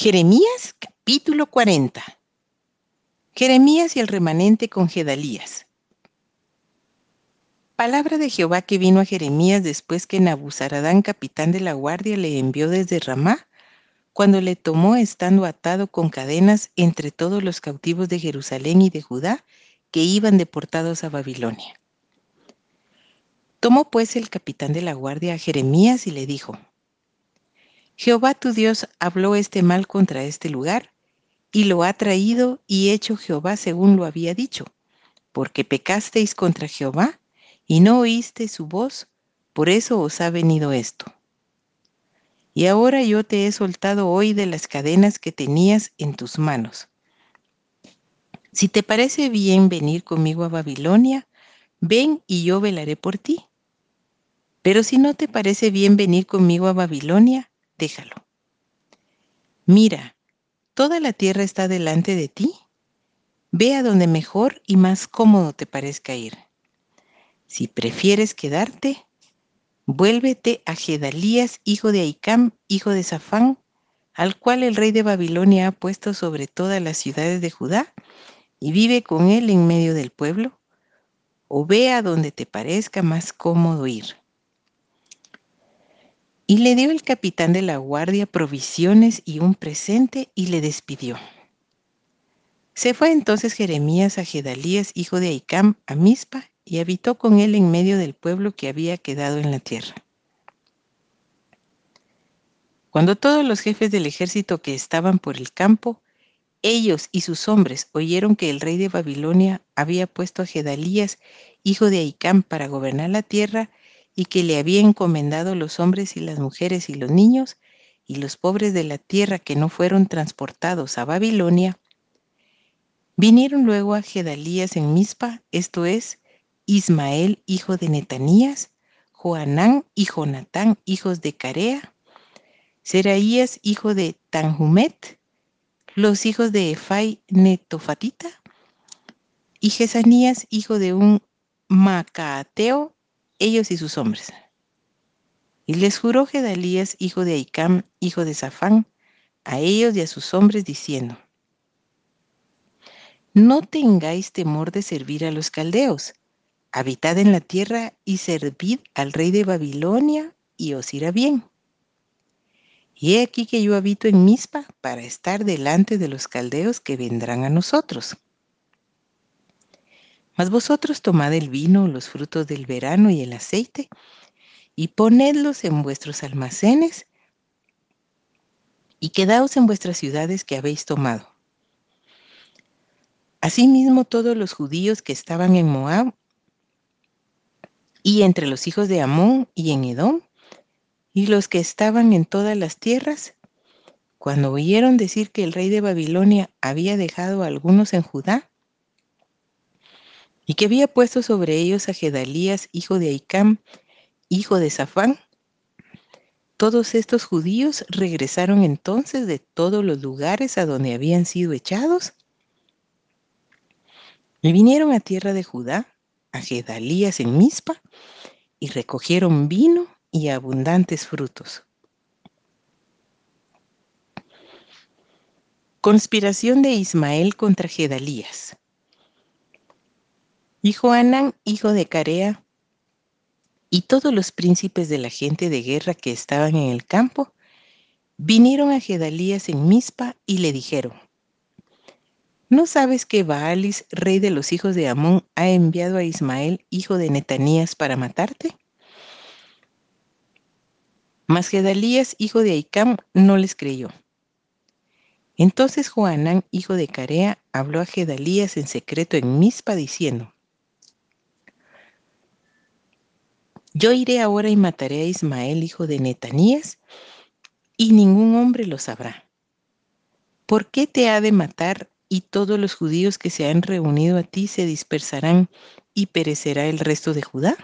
Jeremías capítulo 40. Jeremías y el remanente con Gedalías. Palabra de Jehová que vino a Jeremías después que Nabuzaradán, capitán de la guardia, le envió desde Ramá, cuando le tomó estando atado con cadenas entre todos los cautivos de Jerusalén y de Judá que iban deportados a Babilonia. Tomó pues el capitán de la guardia a Jeremías y le dijo, Jehová tu Dios habló este mal contra este lugar, y lo ha traído y hecho Jehová según lo había dicho, porque pecasteis contra Jehová y no oíste su voz, por eso os ha venido esto. Y ahora yo te he soltado hoy de las cadenas que tenías en tus manos. Si te parece bien venir conmigo a Babilonia, ven y yo velaré por ti. Pero si no te parece bien venir conmigo a Babilonia, déjalo. Mira, toda la tierra está delante de ti. Ve a donde mejor y más cómodo te parezca ir. Si prefieres quedarte, vuélvete a Gedalías, hijo de Aicam, hijo de Safán, al cual el rey de Babilonia ha puesto sobre todas las ciudades de Judá, y vive con él en medio del pueblo, o ve a donde te parezca más cómodo ir. Y le dio el capitán de la guardia provisiones y un presente y le despidió. Se fue entonces Jeremías a Gedalías, hijo de Aicam, a Mizpa, y habitó con él en medio del pueblo que había quedado en la tierra. Cuando todos los jefes del ejército que estaban por el campo, ellos y sus hombres oyeron que el rey de Babilonia había puesto a Gedalías, hijo de Aicam, para gobernar la tierra, y que le había encomendado los hombres y las mujeres y los niños y los pobres de la tierra que no fueron transportados a Babilonia, vinieron luego a Gedalías en Mizpa, esto es, Ismael, hijo de Netanías, Joanán y Jonatán, hijos de Carea, Seraías, hijo de Tanhumet, los hijos de Efai Netofatita, y Jesanías, hijo de un Macaateo, ellos y sus hombres. Y les juró Gedalías, hijo de Aicam, hijo de Safán, a ellos y a sus hombres, diciendo, No tengáis temor de servir a los caldeos, habitad en la tierra y servid al rey de Babilonia, y os irá bien. Y he aquí que yo habito en Mizpa para estar delante de los caldeos que vendrán a nosotros. Mas vosotros tomad el vino, los frutos del verano y el aceite, y ponedlos en vuestros almacenes, y quedaos en vuestras ciudades que habéis tomado. Asimismo todos los judíos que estaban en Moab, y entre los hijos de Amón y en Edom, y los que estaban en todas las tierras, cuando oyeron decir que el rey de Babilonia había dejado a algunos en Judá, y que había puesto sobre ellos a Gedalías, hijo de Aicam, hijo de Safán. Todos estos judíos regresaron entonces de todos los lugares a donde habían sido echados y vinieron a tierra de Judá, a Gedalías en Mizpa, y recogieron vino y abundantes frutos. Conspiración de Ismael contra Gedalías. Y Joanán, hijo de Carea, y todos los príncipes de la gente de guerra que estaban en el campo, vinieron a Gedalías en Mizpa y le dijeron, ¿No sabes que Baalis, rey de los hijos de Amón, ha enviado a Ismael, hijo de Netanías, para matarte? Mas Gedalías, hijo de Aicam, no les creyó. Entonces Joanán, hijo de Carea, habló a Gedalías en secreto en Mizpa, diciendo, Yo iré ahora y mataré a Ismael, hijo de Netanías, y ningún hombre lo sabrá. ¿Por qué te ha de matar y todos los judíos que se han reunido a ti se dispersarán y perecerá el resto de Judá?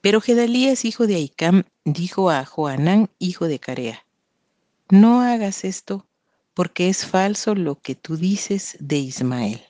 Pero Gedalías, hijo de Aicam, dijo a Joanán, hijo de Carea, no hagas esto, porque es falso lo que tú dices de Ismael.